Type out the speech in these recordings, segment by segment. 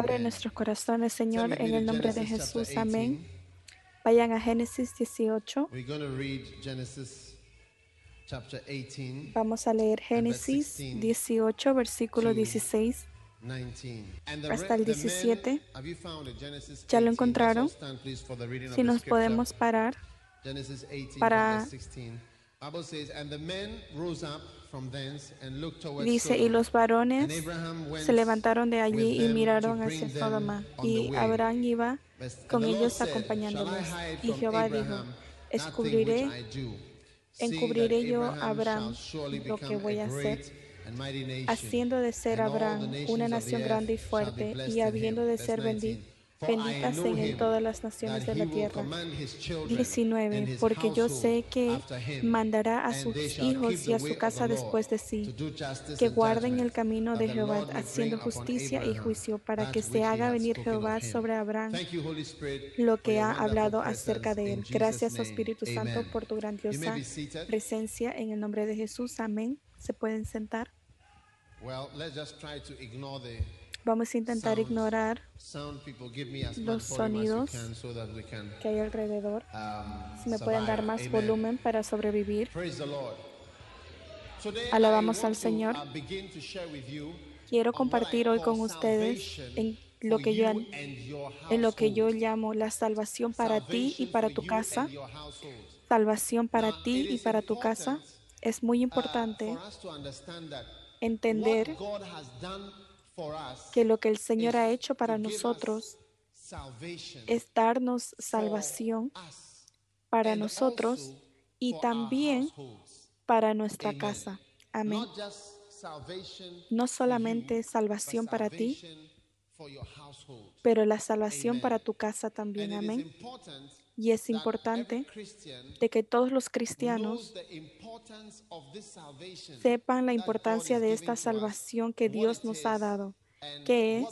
Abre nuestros corazones, Señor, en el nombre de Jesús. Amén. Vayan a Génesis 18. Vamos a leer Génesis 18, versículo 16 hasta el 17. ¿Ya lo encontraron? Si nos podemos parar para Dice, y los varones se levantaron de allí y miraron hacia Sodoma, y Abraham iba con ellos acompañándolos. Y Jehová dijo, escubriré, encubriré yo a Abraham lo que voy a hacer, haciendo de ser Abraham una nación grande y fuerte, y habiendo de ser bendito benditas en todas las naciones de la tierra. 19. Porque yo sé que mandará a sus hijos y a su casa después de sí, que guarden el camino de Jehová, haciendo justicia y juicio, para que se haga venir Jehová sobre Abraham lo que ha hablado acerca de él. Gracias, oh Espíritu Santo, por tu grandiosa presencia. En el nombre de Jesús, amén. ¿Se pueden sentar? Vamos a intentar ignorar los sonidos que hay alrededor. Si me pueden dar más volumen para sobrevivir. Alabamos al Señor. Quiero compartir hoy con ustedes en lo que yo en lo que yo llamo la salvación para ti y para tu casa. Salvación para ti y para tu casa. Es muy importante entender que lo que el Señor ha hecho para nosotros es darnos salvación para nosotros y también para nuestra casa. Amén. No solamente salvación para ti, pero la salvación para tu casa también. Amén. Y es importante de que todos los cristianos sepan la importancia de esta salvación que Dios nos ha dado, que es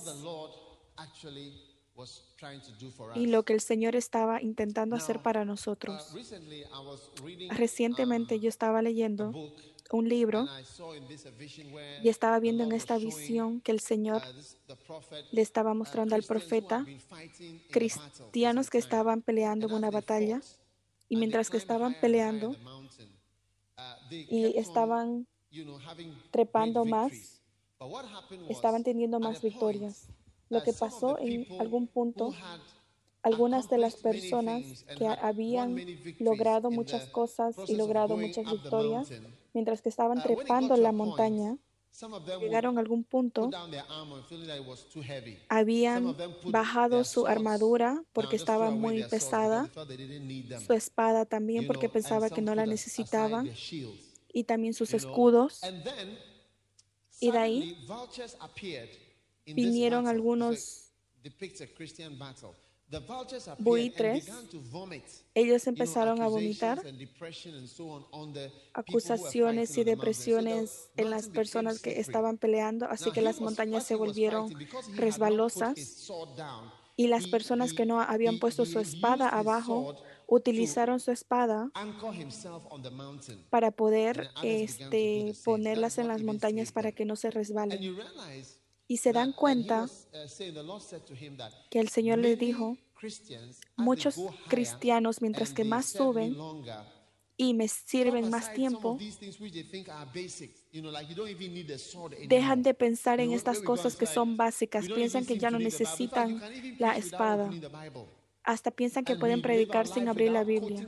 y lo que el Señor estaba intentando hacer para nosotros. Recientemente yo estaba leyendo un libro y estaba viendo en esta visión que el Señor le estaba mostrando al profeta cristianos que estaban peleando en una batalla y mientras que estaban peleando y estaban trepando más, estaban teniendo más victorias. Lo que pasó en algún punto, algunas de las personas que habían logrado muchas cosas y logrado muchas victorias, mientras que estaban trepando la montaña, llegaron a algún punto, habían bajado su armadura porque estaba muy pesada, su espada también porque pensaba que no la necesitaban, y también sus escudos. Y de ahí vinieron algunos buitres, ellos empezaron a vomitar acusaciones y depresiones en las personas que estaban peleando, así que las montañas se volvieron resbalosas y las personas que no habían puesto su espada abajo utilizaron su espada para poder este, ponerlas en las montañas para que no se resbalen y se dan cuenta que el Señor les dijo, muchos cristianos, mientras que más suben y me sirven más tiempo, Dejan de pensar en estas cosas que son básicas. Piensan que ya no necesitan la espada. Hasta piensan que pueden predicar sin abrir la Biblia.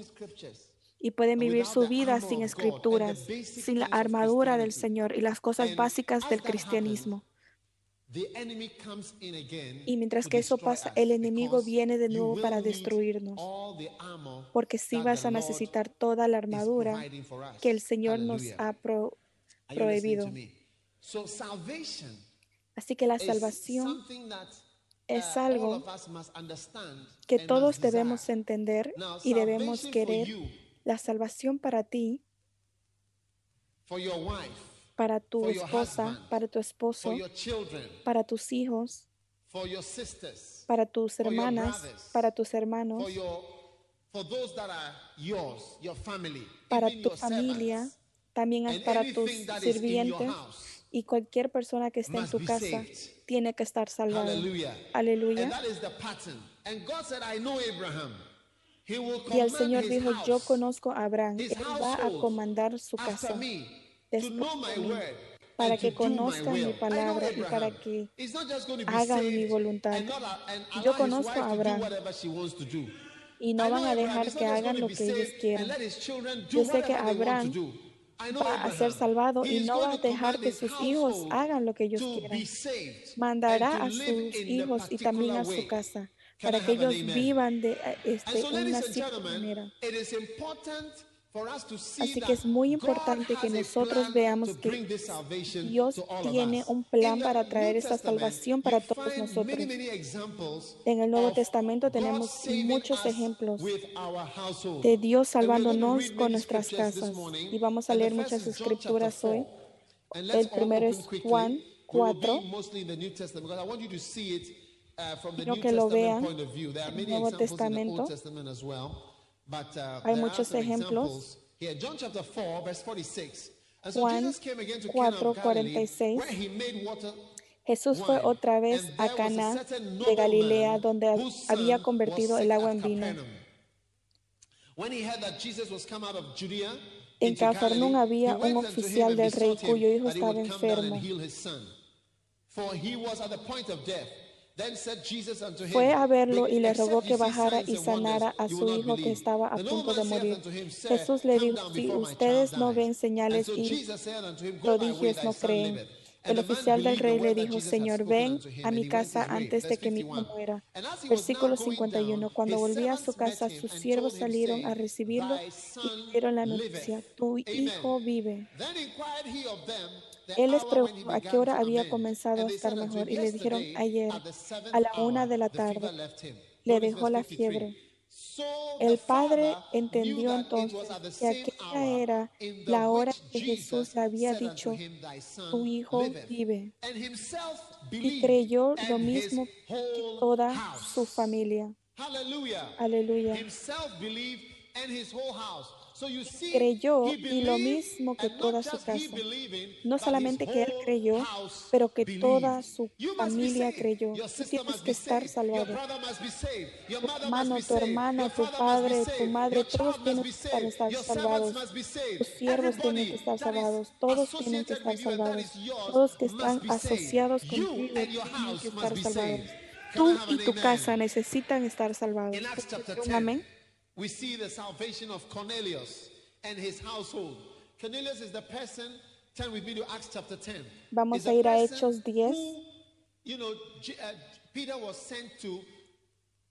Y pueden vivir su vida sin escrituras, sin la armadura del Señor y las cosas básicas del cristianismo. Y mientras que eso pasa, el enemigo viene de nuevo para destruirnos. Porque si vas a necesitar toda la armadura que el Señor nos ha prohibido. Así que la salvación es uh, algo que todos debemos entender y debemos querer. La salvación para ti, para tu esposa, para tu esposo, para tus hijos, para tus hermanas, para tus hermanos, para tu familia, también para tus sirvientes y cualquier persona que esté en tu casa tiene que estar salvado. Aleluya. Y el Señor dijo, yo conozco a Abraham, él va a comandar su casa después para que conozcan mi palabra y para que hagan mi voluntad. Yo conozco a Abraham. y no van a dejar que hagan lo que ellos quieran. Yo sé que Abraham va a ser salvado y no va a dejar que sus hijos hagan lo que ellos quieran. Mandará a sus hijos y también a su casa para que ellos vivan de este, una cierta manera. Así que es muy importante que nosotros veamos que Dios tiene un plan para traer esta salvación para todos nosotros. En el Nuevo Testamento tenemos muchos ejemplos de Dios salvándonos con nuestras casas. Y vamos a leer muchas escrituras hoy. El primero es Juan 4. Quiero que lo vean en el Nuevo Testamento. Hay muchos ejemplos. Juan 4, 46. Jesús fue otra vez a Cana de Galilea, donde había convertido el agua en vino. En Cafarnaum había un oficial del rey cuyo hijo estaba enfermo. Fue a verlo y le rogó que bajara y sanara a su hijo que estaba a punto de morir. Jesús le dijo, si ustedes no ven señales y prodigios, no creen. El oficial del rey le dijo, Señor, ven a mi casa antes de que mi hijo muera. Versículo 51. Cuando volvía a su casa, sus siervos salieron a recibirlo y dieron la noticia, tu hijo vive. Él les preguntó a qué hora había comenzado a estar mejor y le dijeron ayer a la una de la tarde. Le dejó la fiebre. El padre entendió entonces que aquella era la hora que Jesús le había dicho, tu hijo vive. Y creyó lo mismo que toda su familia. Aleluya creyó y lo mismo que toda su casa. No solamente que él creyó, pero que toda su familia creyó. Tú tienes que estar salvado. Tu hermano, tu hermana, tu padre, tu madre, todos tienen que estar salvados. Tus siervos tienen que estar salvados. Todos tienen que estar salvados. Todos que están asociados contigo tienen que estar salvados. Tú y tu casa necesitan estar salvados. Amén we see the salvation of Cornelius and his household. Cornelius is the person, turn with me to Acts chapter 10. Vamos a ir a Hechos 10. Who, you know, uh, Peter was sent to,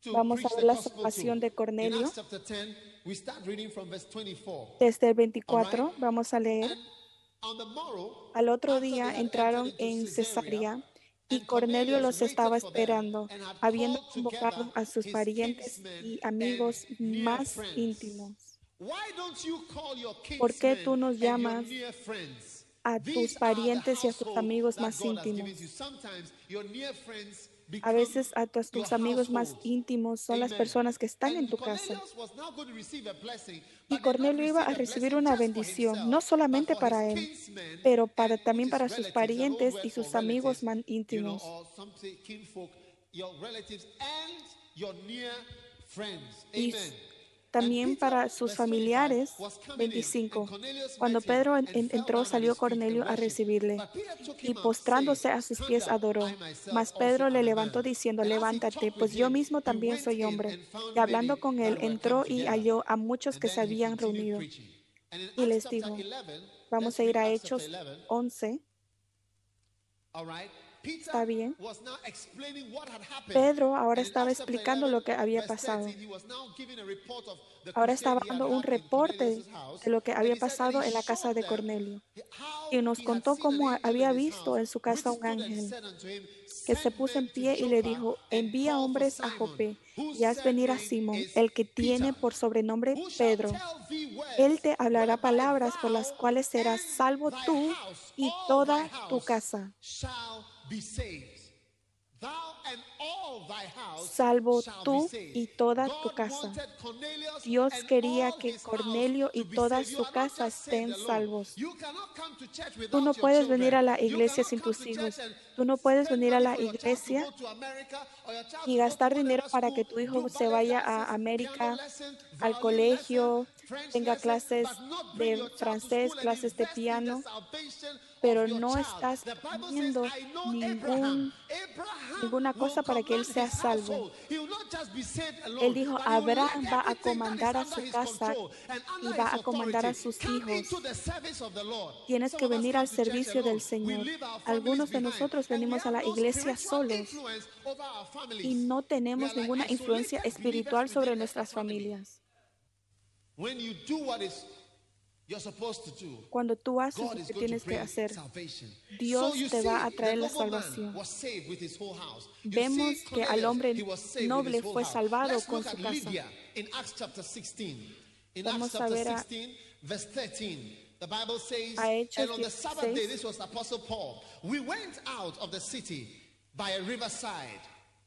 to Vamos a ver la salvación de Cornelio. Acts chapter 10, we start reading from verse 24. Desde el 24 right? vamos a leer. Morrow, Al otro día entraron en Cesarea y Cornelio los estaba esperando, habiendo convocado a sus parientes y amigos más íntimos. ¿Por qué tú nos llamas a tus parientes y a tus amigos más íntimos? A veces a tus, amigos más íntimos son las personas que están en tu casa. Y Cornelio iba a recibir una bendición, no solamente para él, pero para, también para sus parientes y sus amigos más íntimos. Y También para sus familiares, 25. Cuando Pedro entró, salió Cornelio a recibirle y postrándose a sus pies adoró. Mas Pedro le levantó diciendo, levántate, pues yo mismo también soy hombre. Y hablando con él, entró y halló a muchos que se habían reunido. Y les dijo, vamos a ir a Hechos 11. ¿Está bien? Pedro ahora estaba explicando lo que había pasado. Ahora estaba dando un reporte de lo que había pasado en la casa de Cornelio. Y nos contó cómo había visto en su casa un ángel que se puso en pie y le dijo, envía hombres a Jope y haz venir a Simón, el que tiene por sobrenombre Pedro. Él te hablará palabras por las cuales serás salvo tú y toda tu casa salvo tú y toda tu casa. Dios quería que Cornelio y toda su casa estén salvos. Tú no puedes venir a la iglesia sin tus hijos. Tú no puedes venir a la iglesia y gastar dinero para que tu hijo se vaya a América, al colegio, tenga clases de francés, clases de piano, pero no estás ningún, ninguna cosa para que él sea salvo. Él dijo, Abraham va a comandar a su casa y va a comandar a sus hijos. Tienes que venir al servicio del Señor. Algunos de nosotros venimos a la iglesia solos y no tenemos ninguna influencia espiritual sobre nuestras familias. Cuando tú haces lo que tienes que hacer, Dios te va a traer la salvación. Vemos que al hombre noble fue salvado con su casa. Vamos a ver a, The Bible says, and on the Sabbath day, this was Apostle Paul. We went out of the city by a riverside.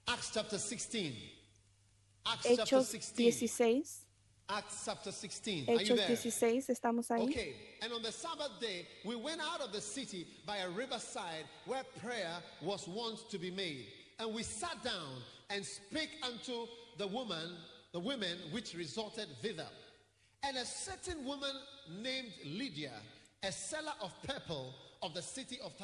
Acts chapter 16. Acts chapter 16. Acts chapter 16. Hechos 16, estamos ahí. Okay. And on the Sabbath day, we went out of the city by a riverside where prayer was wont to be made. And we sat down and spake unto the woman, the women which resorted thither. And a certain woman named Lydia, a seller of purple,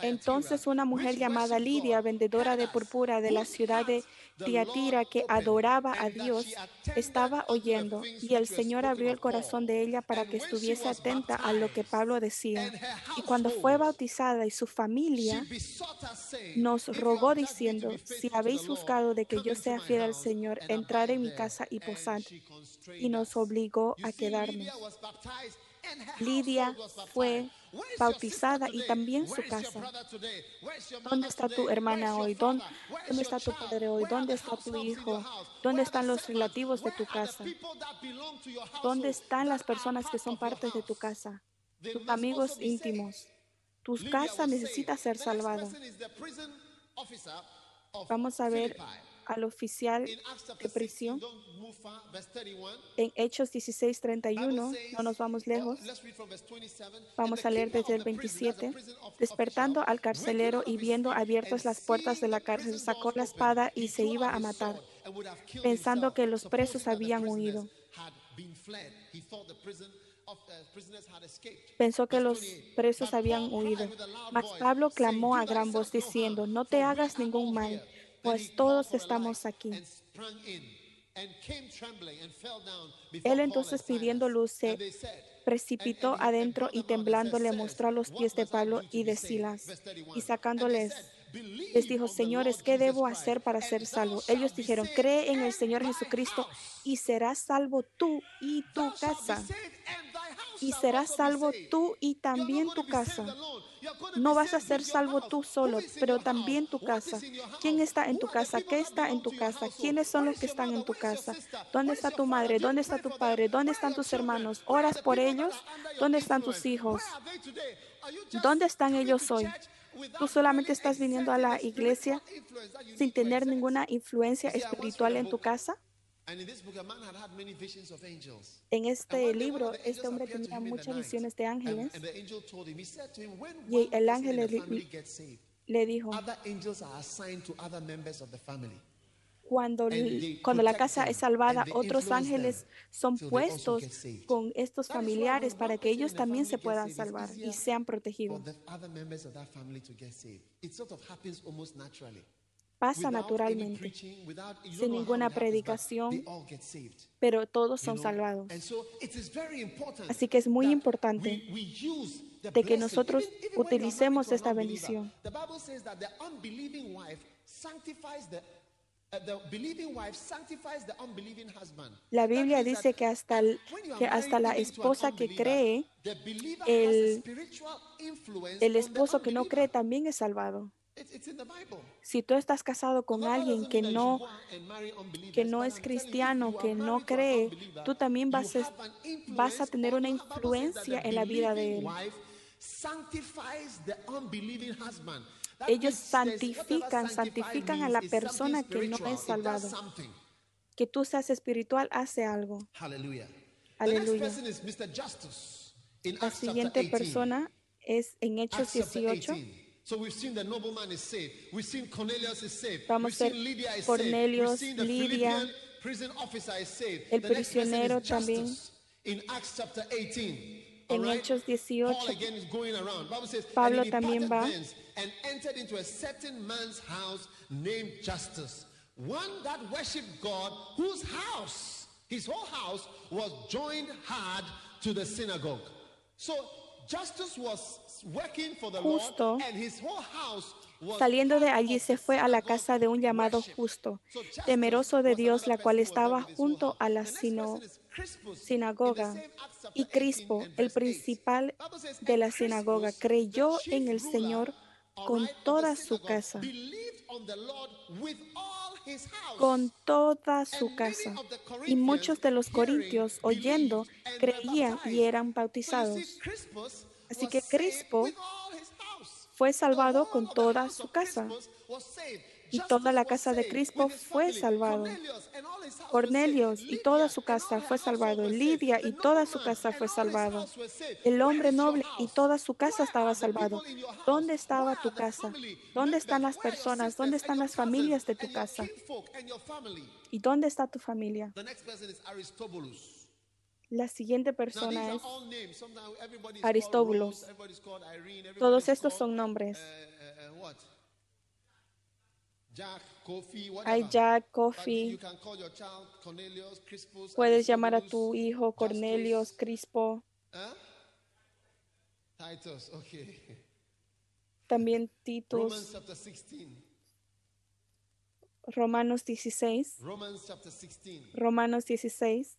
Entonces una mujer llamada Lidia, vendedora de púrpura de la ciudad de Tiatira, que adoraba a Dios, estaba oyendo y el Señor abrió el corazón de ella para que estuviese atenta a lo que Pablo decía. Y cuando fue bautizada y su familia nos rogó diciendo, si habéis buscado de que yo sea fiel al Señor, entrar en mi casa y posad. Y nos obligó a quedarnos. Lidia fue bautizada y también su casa. ¿Dónde está tu hermana hoy? ¿Dónde, está tu padre hoy? ¿Dónde está tu hijo? ¿Dónde están los relativos de tu casa? ¿Dónde están las personas que son parte de tu casa? Tus amigos íntimos. Tu casa necesita ser salvada. Vamos a ver al oficial de prisión. En Hechos 16:31, no nos vamos lejos. Vamos a leer desde el 27. Despertando al carcelero y viendo abiertas las puertas de la cárcel, sacó la espada y se iba a matar, pensando que los presos habían huido. Pensó que los presos habían huido. Mas Pablo clamó a gran voz diciendo, no te hagas ningún mal pues todos estamos aquí. Él entonces pidiendo luz se precipitó adentro y temblando le mostró los pies de Pablo y de Silas y sacándoles les dijo, señores, ¿qué debo hacer para ser salvo? Ellos dijeron, cree en el Señor Jesucristo y serás salvo tú y tu casa. Y serás salvo tú y también tu casa. No vas a ser salvo tú solo, pero también tu casa. ¿Quién está en tu casa? ¿Qué está en tu casa? ¿Quiénes son los que están en tu casa? ¿Dónde está tu madre? ¿Dónde está tu padre? ¿Dónde están tus hermanos? ¿Oras por ellos? ¿Dónde están tus hijos? ¿Dónde están ellos hoy? Tú solamente estás viniendo a la iglesia sin tener ninguna influencia espiritual en tu casa. En este libro, este hombre tenía muchas visiones de ángeles. Y el ángel le, dijo, cuando, cuando la casa es salvada, otros ángeles son puestos con estos familiares para que ellos también se puedan salvar y sean protegidos. Pasa naturalmente, sin ninguna predicación, pero todos son salvados. Así que es muy importante de que nosotros utilicemos esta bendición. La Biblia dice que hasta, que hasta la esposa que cree, el, el esposo que no cree también es salvado. Si tú estás casado con alguien que no, que no es cristiano, que no cree, tú también vas a, vas a tener una influencia en la vida de él. Ellos santifican, santifican a la persona que no es salvado. Que tú seas espiritual hace algo. Aleluya. La siguiente persona es en Hechos 18. Vamos a ver Cornelius, Lidia, el prisionero también. En Hechos 18, Pablo también va. and entered into a certain man's house named Justus, one that worshipped God, whose house, his whole house, was joined hard to the synagogue. So Justus was working for the Justo, Lord, and his whole house Saliendo de allí se fue a la casa de un llamado justo, temeroso de Dios, la cual estaba junto a la sinagoga. Y Crispo, el principal de la sinagoga, creyó en el Señor con toda su casa. Con toda su casa. Y muchos de los corintios, oyendo, creían y eran bautizados. Así que Crispo fue salvado con toda su casa y toda la casa de Crispo fue salvado. Cornelius y toda su casa fue salvado. Lidia y toda su casa fue salvado. El hombre noble y toda su casa estaba salvado. ¿Dónde estaba tu casa? ¿Dónde están las personas? ¿Dónde están las familias de tu casa? ¿Y dónde está tu familia? La siguiente persona es Aristóbulos. Todos estos son nombres. Hay Jack, Kofi. Puedes llamar a tu hijo Cornelius, Crispo. También Titus. Romanos 16. Romanos 16.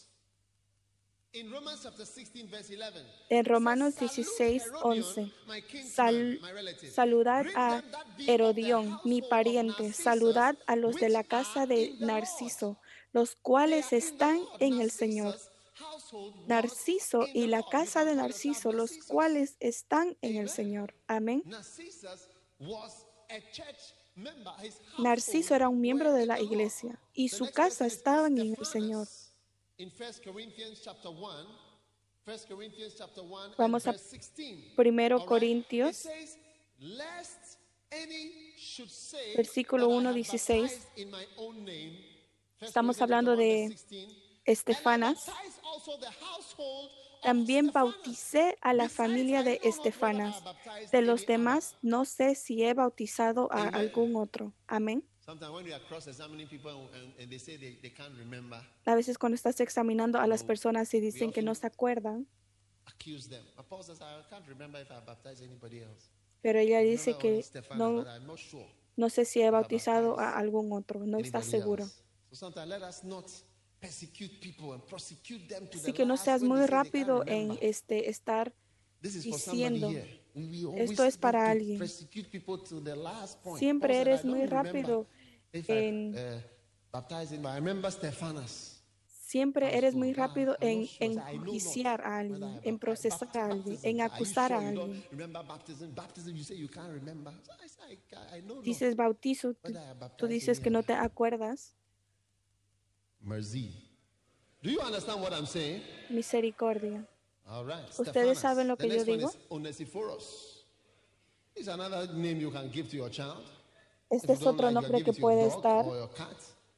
En Romanos 16, 11, saludad a Herodión, mi pariente, saludad a los de la casa de Narciso, los cuales están en el Señor. Narciso y la casa de Narciso, los cuales están en el Señor. Amén. Narciso era un miembro de la iglesia y su casa estaba en el Señor. Vamos a 1 Corintios, versículo 1, 16. Estamos hablando de Estefanas. También bauticé a la familia de Estefanas. De los demás, no sé si he bautizado a algún otro. Amén. A veces cuando estás examinando a las personas y dicen que no se acuerdan, pero ella dice que no, no sé si he bautizado a algún otro, no está seguro. Así que no seas muy rápido en este, estar diciendo, esto es para alguien. Siempre eres muy rápido en... Siempre eres muy rápido en enjuiciar a alguien, en procesar a alguien, en acusar a alguien. Dices bautizo, tú dices que no te acuerdas. Misericordia. Ustedes saben lo que yo digo. Este es otro nombre que puede estar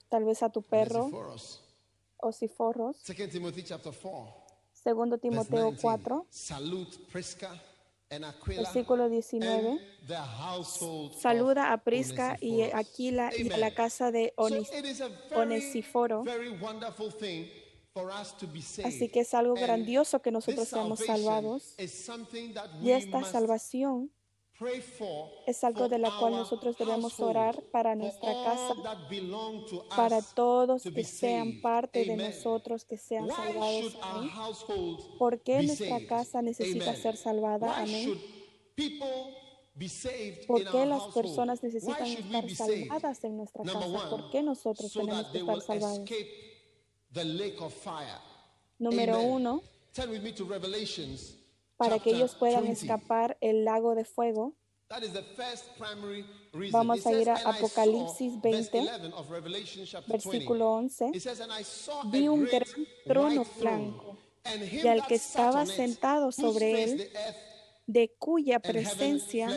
tal vez a tu perro. Osiforros. Segundo Timoteo 4. Versículo 19. Saluda a Prisca y Aquila y la casa de Onesiforo. Así que es algo grandioso que nosotros seamos salvados. Y esta salvación es algo de la cual nosotros debemos orar para nuestra casa, para todos que sean parte de nosotros, que sean salvados. ¿Por qué nuestra casa necesita ser salvada? Amén. ¿Por qué las personas necesitan estar salvadas en nuestra casa? ¿Por qué nosotros tenemos que estar salvados? Número uno, para que ellos puedan escapar el lago de fuego. Vamos a ir a Apocalipsis 20, versículo 11. Vi un gran trono blanco y al que estaba sentado sobre él, de cuya presencia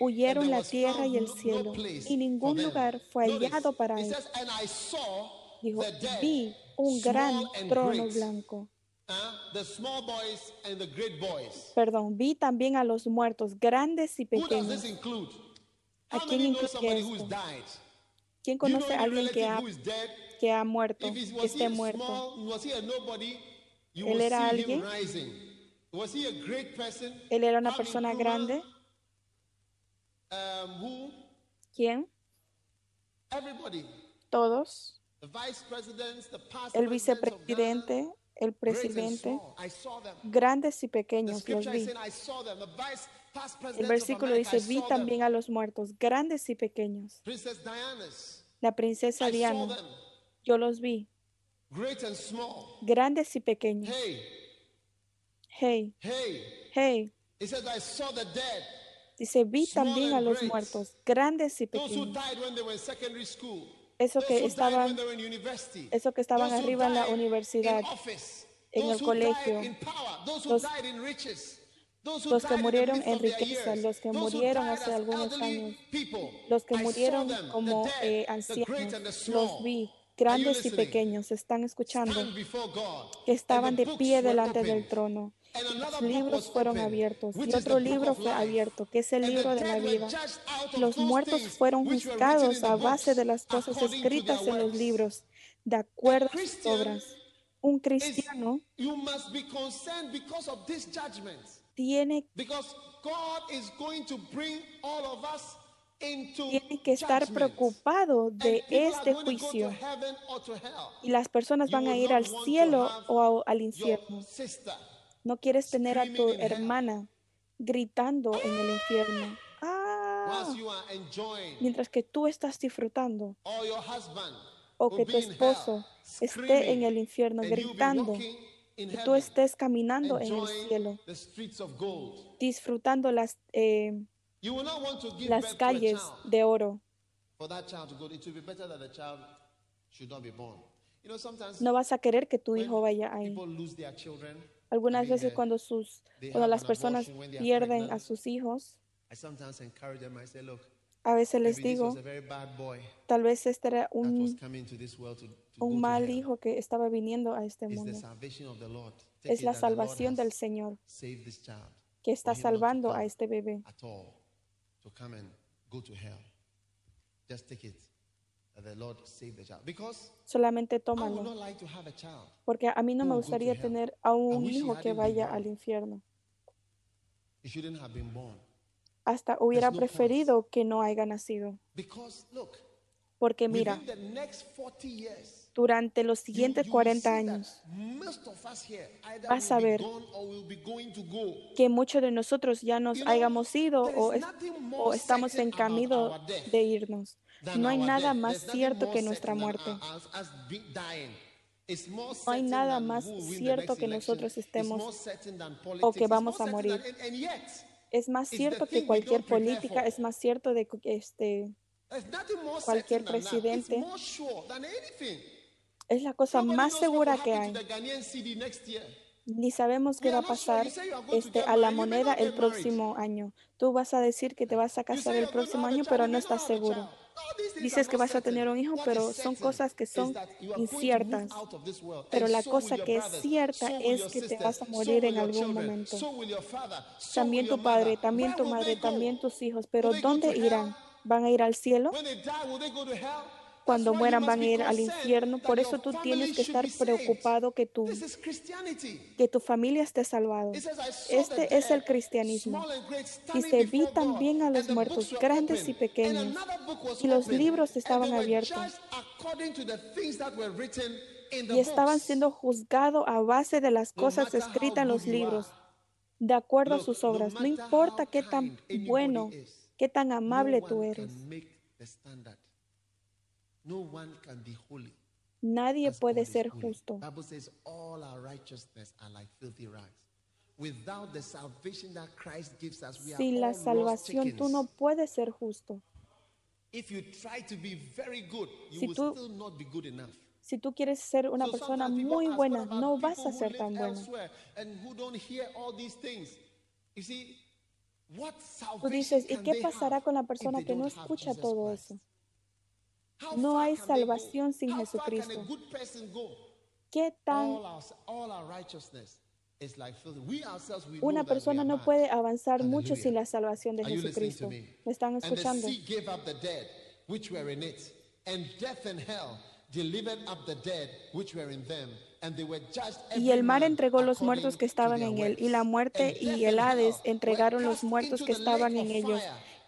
huyeron la tierra y el cielo, y ningún lugar fue hallado para él. Dijo, vi un gran trono blanco Perdón, vi también a los muertos, grandes y pequeños. ¿A quién incluye esto? ¿Quién conoce a alguien que ha, que ha muerto, que esté muerto? ¿Él era alguien? ¿Él era una persona grande? Um, ¿Quién? Todos. El vicepresidente, el presidente, grandes y pequeños los vi. El versículo dice, vi también a los muertos, grandes y pequeños. La princesa Diana, yo los vi, grandes y pequeños. Hey, hey. Dice, vi también a los muertos, grandes y pequeños eso que estaban, eso que estaban arriba en la universidad, en el colegio, los, que murieron en riqueza, los que murieron hace algunos años, los que murieron como eh, ancianos, los vi, grandes y pequeños, están escuchando, que estaban de pie delante del trono. Los libros fueron abiertos y otro libro fue abierto, que es el libro de la vida. Los muertos fueron juzgados a base de las cosas escritas en los libros, de acuerdo a sus obras. Un cristiano tiene tiene que estar preocupado de este juicio. Y las personas van a ir al cielo o al infierno. No quieres tener a tu hermana gritando en el infierno. Ah, mientras que tú estás disfrutando. O que tu esposo esté en el infierno gritando. Y tú estés caminando en el cielo. Disfrutando las, eh, las calles de oro. No vas a querer que tu hijo vaya ahí. Algunas veces cuando, sus, cuando las personas pierden a sus hijos, a veces les digo, tal vez este era un, un mal hijo que estaba viniendo a este mundo. Es la salvación del Señor que está salvando a este bebé. Solamente tómalo. Porque a mí no me gustaría tener a un hijo que vaya al infierno. Hasta hubiera preferido que no haya nacido. Porque mira, durante los siguientes 40 años vas a ver que muchos de nosotros ya nos hayamos ido o, o estamos en camino de irnos. No hay nada más cierto que nuestra muerte. No hay nada más cierto que nosotros estemos o que vamos a morir. Es más cierto que cualquier política, es más cierto de este cualquier presidente. Es la cosa más segura que hay. Ni sabemos qué va a pasar este, a la moneda el próximo año. Tú vas a decir que te vas a casar el próximo año, pero no estás seguro. Dices que vas a tener un hijo, pero son cosas que son inciertas. Pero la cosa que es cierta es que te vas a morir en algún momento. También tu padre, también tu madre, también tus hijos. Pero ¿dónde irán? ¿Van a ir al cielo? Cuando mueran van a ir al infierno. Por eso tú tienes que estar preocupado que tu, que tu familia esté salvada. Este es el cristianismo. Y se vi también a los muertos, grandes y pequeños. Y los libros estaban abiertos. Y estaban siendo juzgados a base de las cosas escritas en los libros, de acuerdo a sus obras. No importa qué tan bueno, qué tan amable tú eres. Nadie puede ser justo. Sin la salvación tú no puedes ser justo. Si tú, quieres ser una persona muy buena, no vas a ser tan buena. Tú dices, ¿y qué pasará con la persona que no escucha todo eso? No hay salvación sin Jesucristo. ¿Qué tan una persona no puede avanzar mucho sin la salvación de Jesucristo? ¿Me están escuchando? Y el mar entregó los muertos que estaban en él, y la muerte y el Hades entregaron los muertos que estaban en ellos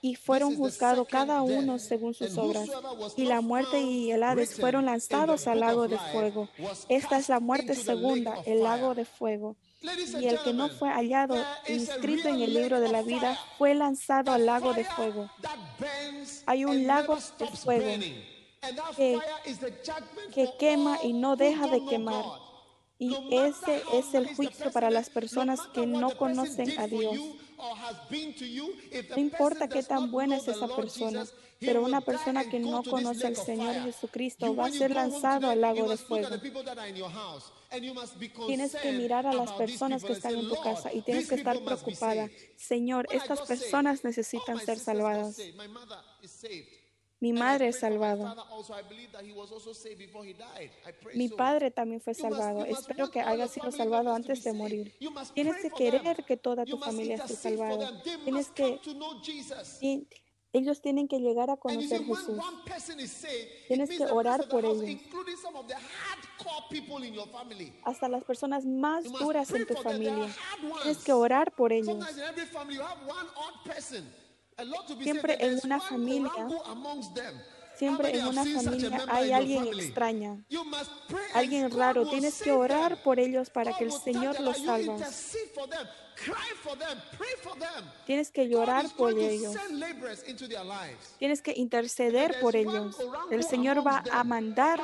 y fueron juzgados cada uno según sus obras. Y la muerte y el Hades fueron lanzados al lago de fuego. Esta es la muerte segunda, el lago de fuego. Y el que no fue hallado inscrito en el libro de la vida fue lanzado al lago de fuego. Hay un lago de fuego que, que quema y no deja de quemar. Y ese es el juicio para las personas que no conocen a Dios. No importa qué tan buena es esa persona, pero una persona que no conoce al Señor Jesucristo va a ser lanzado al lago de fuego. Tienes que mirar a las personas que están en tu casa y tienes que estar preocupada. Señor, estas personas necesitan ser salvadas. Mi madre es salvada. Mi padre también fue salvado. Espero que haya sido salvado antes de morir. Tienes que querer que toda tu familia esté salvada. Tienes que ellos tienen que llegar a conocer a Jesús. Tienes que orar por ellos. Hasta las personas más duras en tu familia. Tienes que orar por ellos. Siempre en una familia, siempre en una familia hay alguien extraña, alguien raro. Tienes que orar por ellos para que el Señor los salve. Tienes que llorar por ellos. Tienes que interceder por ellos. El Señor va a mandar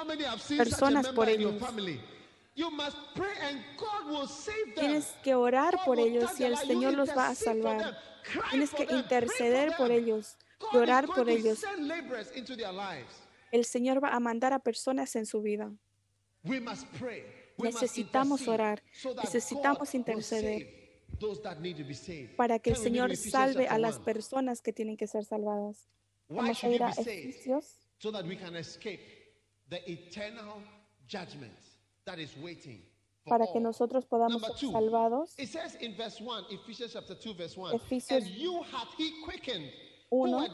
personas por ellos. Tienes que orar por ellos y el Señor los va a salvar. Tienes que interceder por ellos, llorar por ellos. El Señor va a mandar a personas en su vida. Necesitamos orar, necesitamos interceder para que el Señor salve a las personas que tienen que ser salvadas. Vamos a ir a Efesios para que nosotros podamos ser salvados. Efesios 1.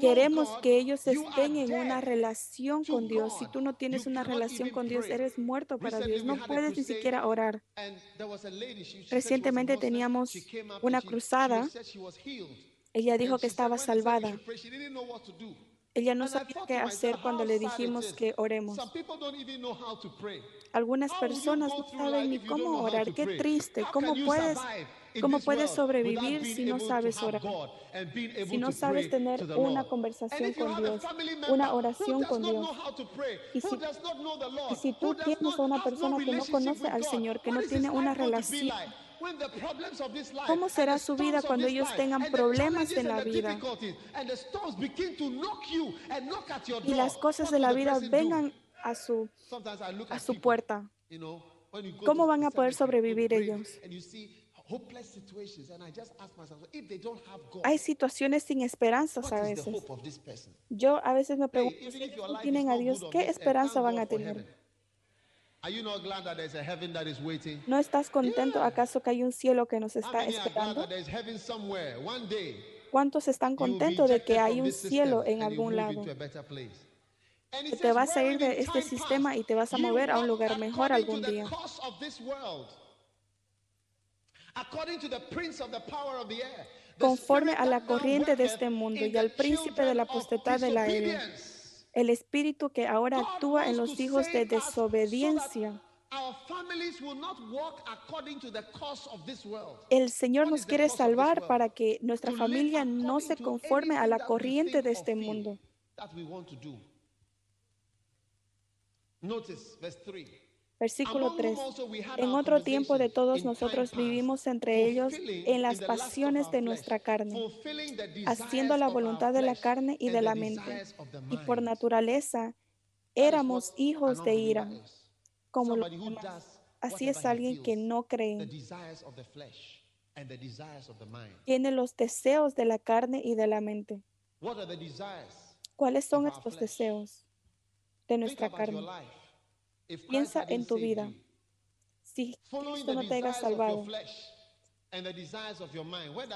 Queremos que ellos estén en una relación con Dios. Si tú no tienes una relación con Dios, eres muerto para Dios. No puedes ni siquiera orar. Recientemente teníamos una cruzada ella dijo que estaba salvada. Ella no sabía qué hacer cuando le dijimos que oremos. Algunas personas no saben ni cómo orar. Qué triste. ¿Cómo puedes, cómo puedes sobrevivir si no sabes orar? Si no sabes tener una conversación con Dios, una oración con Dios. Y si, y si tú tienes a una persona que no conoce al Señor, que no tiene una relación ¿Cómo será su vida cuando ellos tengan problemas en la vida? Y las cosas de la vida vengan a su, a su puerta. ¿Cómo van a poder sobrevivir ellos? Hay situaciones sin esperanzas a veces. Yo a veces me pregunto, si tienen a Dios, ¿qué esperanza van a tener? ¿No estás contento acaso que hay un cielo que nos está esperando? ¿Cuántos están contentos de que hay un cielo en algún lado? Que te vas a ir de este sistema y te vas a mover a un lugar mejor algún día. Conforme a la corriente de este mundo y al príncipe de la potestad de la aire el espíritu que ahora actúa en los hijos de desobediencia. El Señor nos quiere salvar para que nuestra familia no se conforme a la corriente de este mundo. Versículo 3. En otro tiempo de todos nosotros vivimos entre ellos en las pasiones de nuestra carne, haciendo la voluntad de la carne y de la mente. Y por naturaleza éramos hijos de ira, como los demás. Así es alguien que no cree. Tiene los deseos de la carne y de la mente. ¿Cuáles son estos deseos de nuestra carne? Piensa en tu vida. Si Cristo no te haya salvado,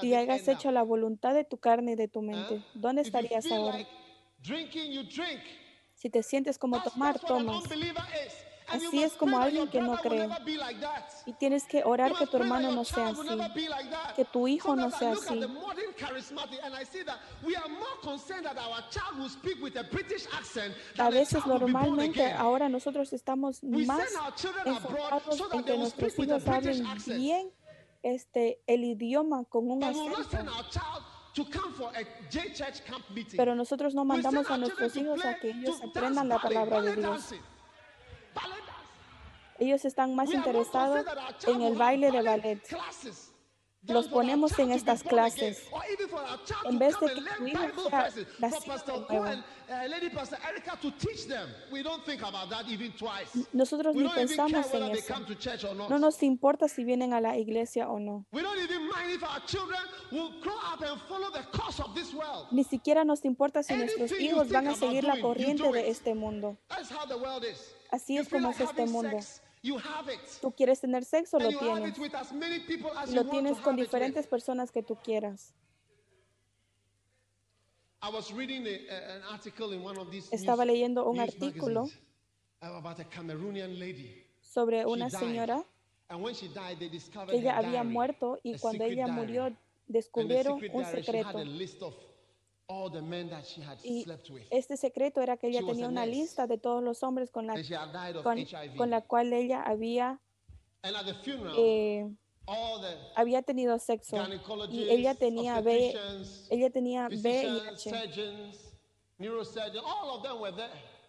si hayas hecho la voluntad de tu carne y de tu mente, ¿dónde estarías ahora? Si te sientes como tomar, tomas. Así es como alguien que no cree. Y tienes que orar que tu hermano no sea así, que tu hijo no sea así. A veces normalmente ahora nosotros estamos más enfocados en que nuestros hijos hablen bien este, el idioma con un acento. Pero nosotros no mandamos a nuestros hijos a que ellos aprendan la palabra de Dios. Ellos están más interesados en el baile de ballet. Los ponemos en estas clases. En vez de que tu hijo sea Nosotros ni pensamos en eso. No nos importa si vienen a la iglesia o no. Ni siquiera nos importa si nuestros hijos van a seguir la corriente de este mundo. Así es como es este mundo. Tú quieres tener sexo, lo tienes. Y lo tienes con diferentes personas que tú quieras. Estaba leyendo un artículo sobre una señora que ella había muerto y cuando ella murió descubrieron un secreto. Y este secreto era que ella tenía una lista de todos los hombres con la, con, la cual ella había, eh, había tenido sexo. Y ella tenía, B, ella tenía VIH.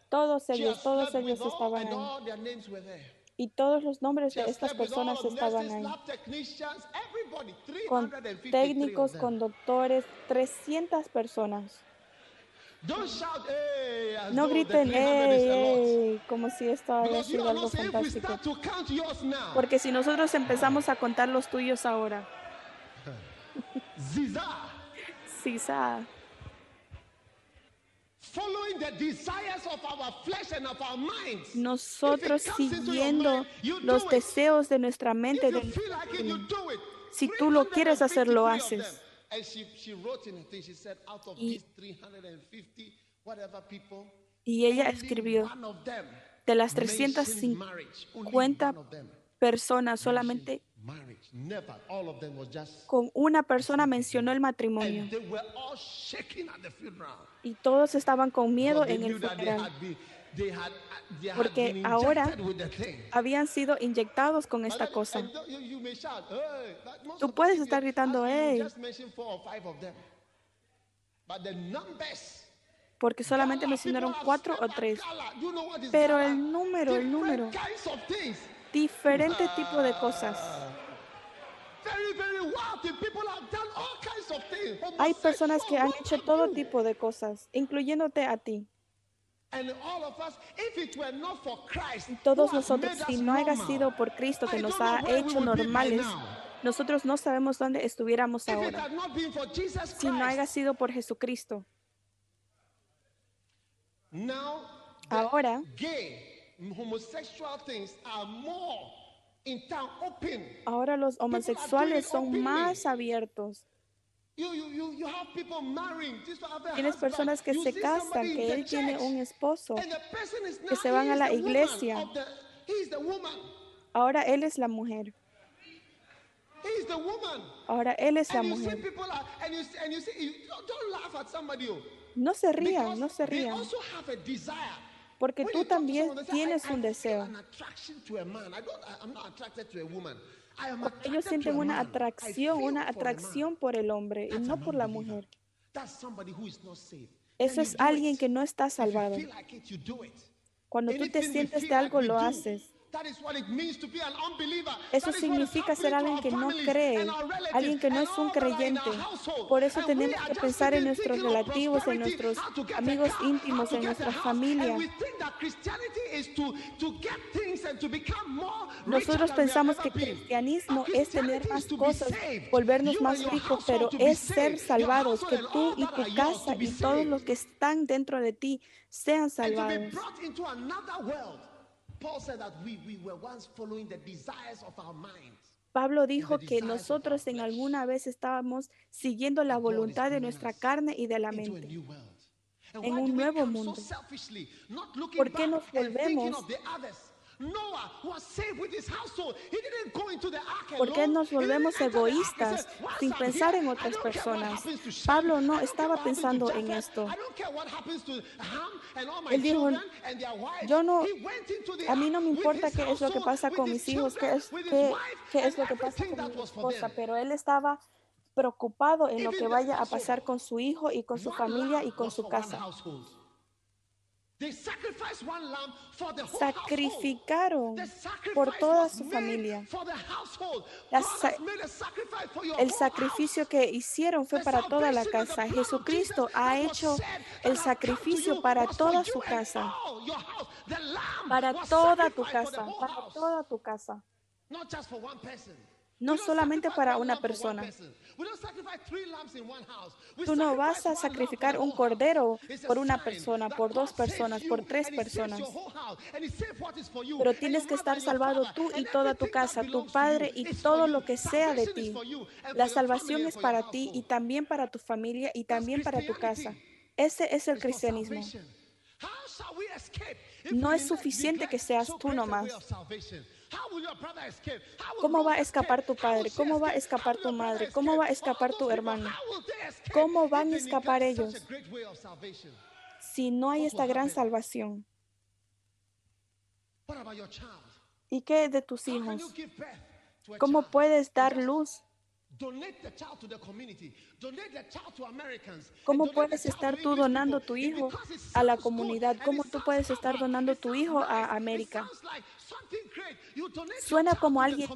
Todos ellos, todos ellos estaban ahí y todos los nombres de estas personas estaban ahí. Con técnicos, con doctores, 300 personas. No griten, hey, como si esto haya sido algo fantástico. Porque si nosotros empezamos a contar los tuyos ahora. Ziza. Nosotros siguiendo los deseos de nuestra mente. si tú lo quieres hacer, lo haces. Y, ella escribió, de las 350 personas, solamente Con una persona mencionó el matrimonio. Y todos estaban con miedo en el funeral. Porque ahora habían sido inyectados con esta cosa. Tú puedes estar gritando, hey. Porque solamente mencionaron cuatro o tres. Pero el número, el número. Diferente tipo de cosas. Hay personas que han hecho todo tipo de cosas, incluyéndote a ti. Y todos nosotros, si no haya sido por Cristo que nos ha hecho normales, nosotros no sabemos dónde estuviéramos ahora. Si no haya sido por Jesucristo. Ahora, ahora los homosexuales son más abiertos. Tienes personas que se casan, que él tiene un esposo, que se van a la iglesia. Ahora él es la mujer. Ahora él es la mujer. No se rían, no se rían. Porque tú también tienes un deseo. Ellos sienten una atracción, una atracción por el hombre y no por la mujer. Eso es alguien que no está salvado. Cuando tú te sientes de algo, lo haces. Eso significa ser alguien que no cree, alguien que no es un creyente. Por eso tenemos que pensar en nuestros relativos, en nuestros amigos íntimos, en nuestra familia. Nosotros pensamos que cristianismo es tener más cosas, volvernos más ricos, pero es ser salvados, que tú y tu casa y todos los que están dentro de ti sean salvados. Pablo dijo que nosotros en alguna vez estábamos siguiendo la voluntad de nuestra carne y de la mente. en un nuevo mundo. ¿Por qué nos volvemos ¿Por qué nos volvemos egoístas sin pensar en otras personas? Pablo no estaba pensando en esto. Él dijo, yo no, a mí no me importa qué es lo que pasa con mis hijos, qué es, qué es lo que pasa con mi esposa, pero él estaba preocupado en lo que vaya a pasar con su hijo y con su familia y con su casa. Sacrificaron por toda su familia. el sacrificio que hicieron fue para toda la casa. Jesucristo ha hecho el sacrificio para toda su casa. Para toda tu casa. Para toda tu casa no solamente para una persona. Tú no vas a sacrificar un cordero por una persona, por dos personas, por tres personas. Pero tienes que estar salvado tú y toda tu casa, tu padre y todo lo que sea de ti. La salvación es para ti y también para tu familia y también para tu casa. Ese es el cristianismo. No es suficiente que seas tú nomás. ¿Cómo va a escapar tu padre? ¿Cómo va a escapar tu madre? ¿Cómo va a escapar tu hermano? ¿Cómo van a escapar ellos si no hay esta gran salvación? ¿Y qué de tus hijos? ¿Cómo puedes dar luz ¿Cómo puedes estar tú donando tu hijo a la comunidad? ¿Cómo tú puedes estar donando tu hijo a América? Suena como alguien,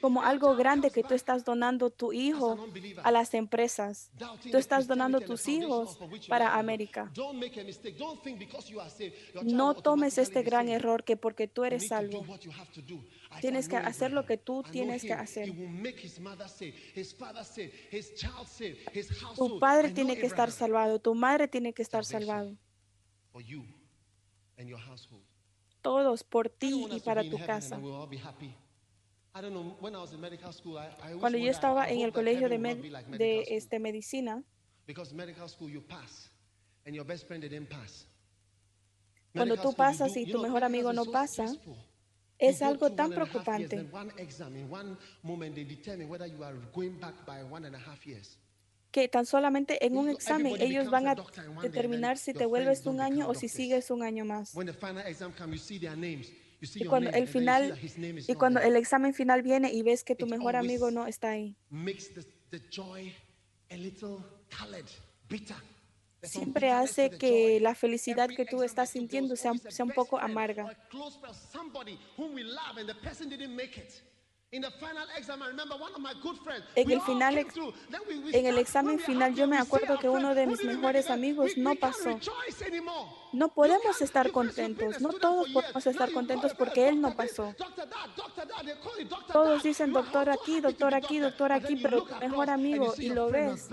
como algo grande que tú estás donando tu hijo a las empresas. Tú estás donando tus hijos para América. No tomes este gran error que porque tú eres salvo, tienes que hacer lo que tú tienes que hacer. Tu padre tiene que estar salvado, tu madre tiene que estar salvado. todos por ti y para tu casa. Cuando yo estaba en el colegio de, de este, medicina, cuando tú pasas y tu mejor amigo no pasa, Es algo tan preocupante. que tan solamente en un examen ellos van a determinar si te vuelves un año o si sigues un año más. Y cuando el final y cuando el examen final viene y ves que tu mejor amigo no está ahí. Siempre hace que la felicidad que tú estás sintiendo sea, sea un poco amarga. En el final, en el examen final, yo me acuerdo que uno de mis mejores amigos no pasó. No podemos estar contentos, no todos podemos estar contentos porque él no pasó. Todos dicen doctor aquí, doctor aquí, doctor aquí, pero tu mejor amigo y lo ves.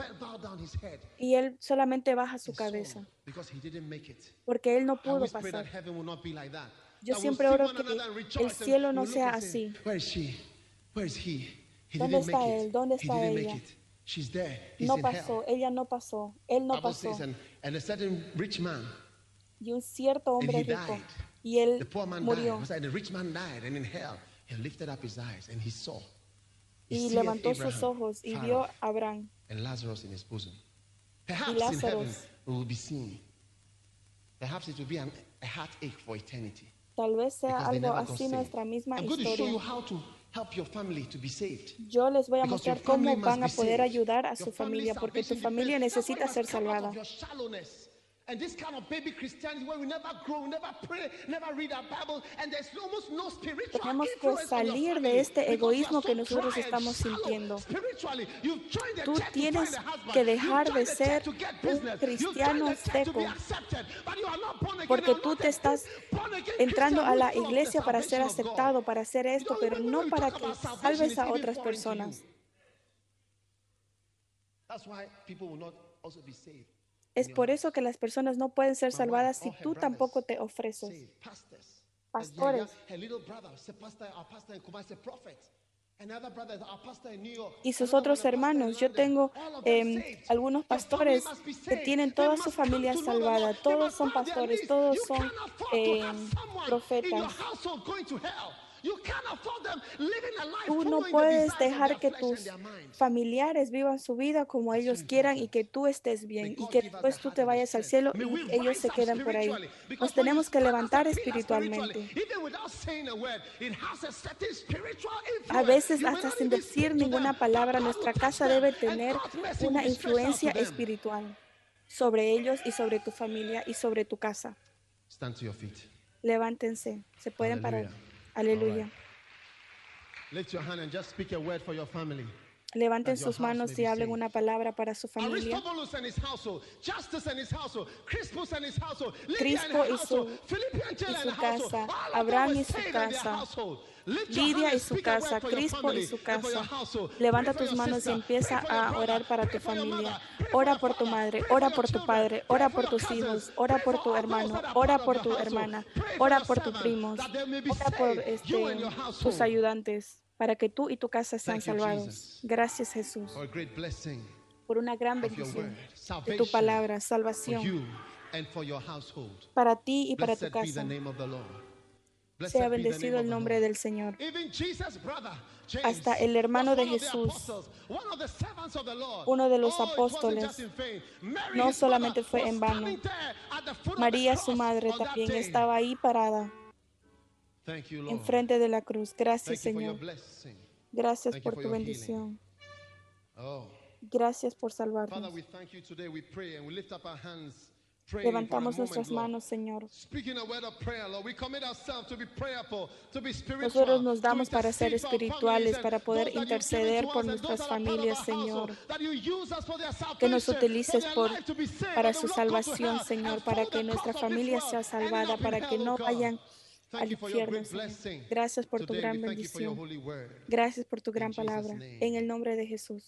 y él solamente baja su cabeza. porque él no pudo pasar. Yo siempre oro que el cielo no sea así. ¿Dónde está él? ¿Dónde está ella? No pasó, ella no pasó, él no pasó. Y un cierto hombre rico, y él murió. Y levantó sus ojos y vio a Abraham y Lázaro. Tal vez sea algo así nuestra misma historia. Yo les voy a mostrar cómo van a poder ayudar a su familia porque tu familia necesita ser salvada. And this kind of baby Christianity where we never grow, never pray, never read our Bible, and there's almost no spiritual Tenemos que salir de este egoísmo que nosotros estamos sintiendo. Tú tienes que dejar de ser un cristiano seco, porque tú te estás entrando a la iglesia para ser aceptado, para hacer esto, pero no para que salves a otras personas. That's why people will not also be saved. Es por eso que las personas no pueden ser salvadas si tú tampoco te ofreces. Pastores. Y sus otros hermanos. Yo tengo em, algunos pastores que tienen toda su familia salvada. Todos son pastores, todos son em, profetas. Tú no puedes dejar que tus familiares vivan su vida como ellos quieran y que tú estés bien y que después tú te vayas al cielo y ellos se quedan por ahí. Nos tenemos que levantar espiritualmente. A veces hasta sin decir ninguna palabra, nuestra casa debe tener una influencia espiritual sobre ellos y sobre tu familia y sobre tu casa. Levántense, se pueden parar. Aleluya. Levanten sus manos y hablen una palabra para su familia. Crispo y su, y su casa, Abraham y su casa, Lidia y su casa, Crispo y su casa. Levanta tus manos y empieza a orar para tu familia. Ora por tu madre, ora por tu padre, ora por tus hijos, ora por tu hermano, ora por tu hermana, ora por tus primos, ora por este, tus ayudantes, para que tú y tu casa sean salvados. Gracias Jesús por una gran bendición de tu palabra, salvación para ti y para tu casa. Sea bendecido el nombre del Señor. Hasta el hermano de Jesús, uno de los apóstoles, no solamente fue en vano. María, su madre, también estaba ahí parada, enfrente de la cruz. Gracias, Señor. Gracias por tu bendición. Oh. Gracias por salvarnos. Levantamos nuestras manos, Señor. Nosotros nos damos para ser espirituales, para poder interceder por nuestras familias, Señor. Que nos utilices por, para su salvación, Señor, para que nuestra familia sea salvada, para que no vayan al infierno. Gracias por tu gran bendición. Gracias por tu gran palabra. En el nombre de Jesús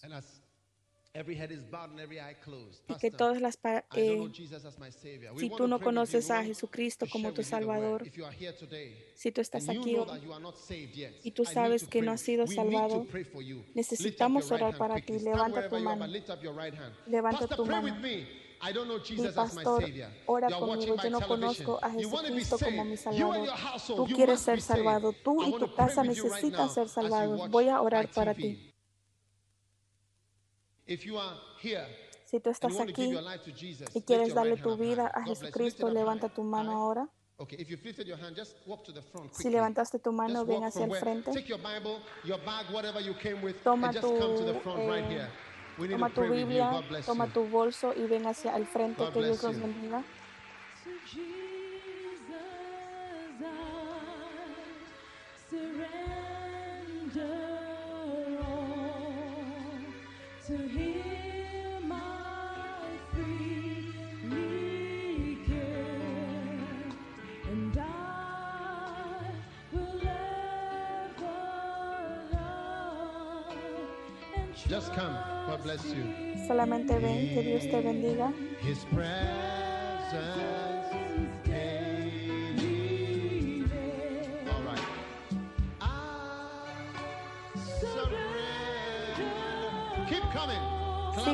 y que todas las eh, si tú no conoces a Jesucristo como tu Salvador, si tú estás aquí y tú sabes que no has sido salvado, necesitamos orar para ti. Levanta tu mano. Levanta tu mano. Mi pastor, ora conmigo. Yo no conozco a Jesucristo como mi Salvador. Tú quieres ser salvado. Tú y tu casa necesitan ser salvados. Voy a orar para ti. Si tú estás aquí y quieres darle tu vida a Jesucristo, levanta tu mano ahora. Si levantaste tu mano, ven hacia el frente. Toma tu, eh, toma tu Biblia, toma tu bolso y ven hacia el frente. Que Dios los bendiga. Just Solamente ven, que Dios te bendiga.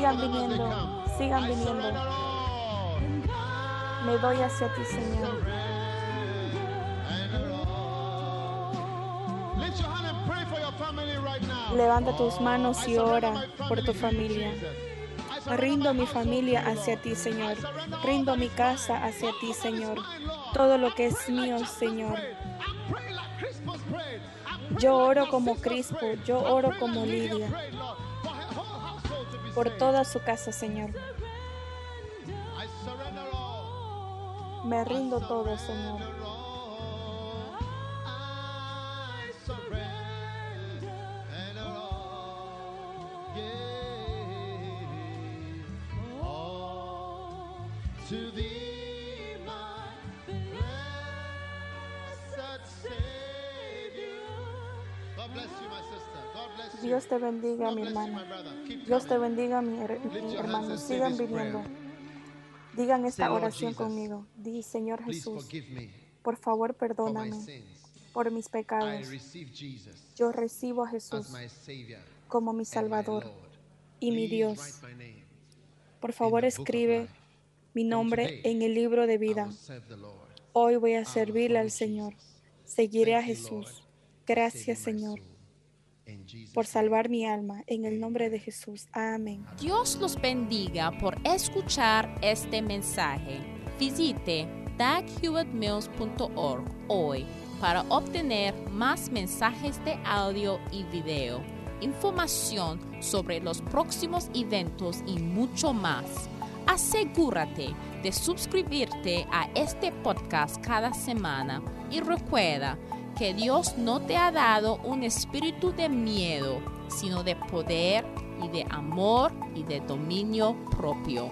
Sigan viniendo, sigan viniendo. Me doy hacia ti, Señor. Levanta tus manos y ora por tu familia. Rindo mi familia hacia ti, Señor. Rindo mi casa hacia ti, Señor. Todo lo que es mío, Señor. Yo oro como Crispo, yo oro como Lidia. Por toda su casa, Señor. Me rindo todo, Señor. Bless you, Dios te bendiga, mi hermano. Dios te bendiga, mi, her- mi hermano. Sigan viniendo. Digan esta oración conmigo. Di, Señor Jesús, por favor, perdóname por mis pecados. Yo recibo a Jesús como mi Salvador y mi Dios. Por favor, escribe mi nombre en el libro de vida. Hoy voy a servirle al Señor. Seguiré a Jesús. Gracias, Señor, por salvar mi alma. En el nombre de Jesús. Amén. Dios los bendiga por escuchar este mensaje. Visite daghewittmills.org hoy para obtener más mensajes de audio y video, información sobre los próximos eventos y mucho más. Asegúrate de suscribirte a este podcast cada semana y recuerda que Dios no te ha dado un espíritu de miedo, sino de poder y de amor y de dominio propio.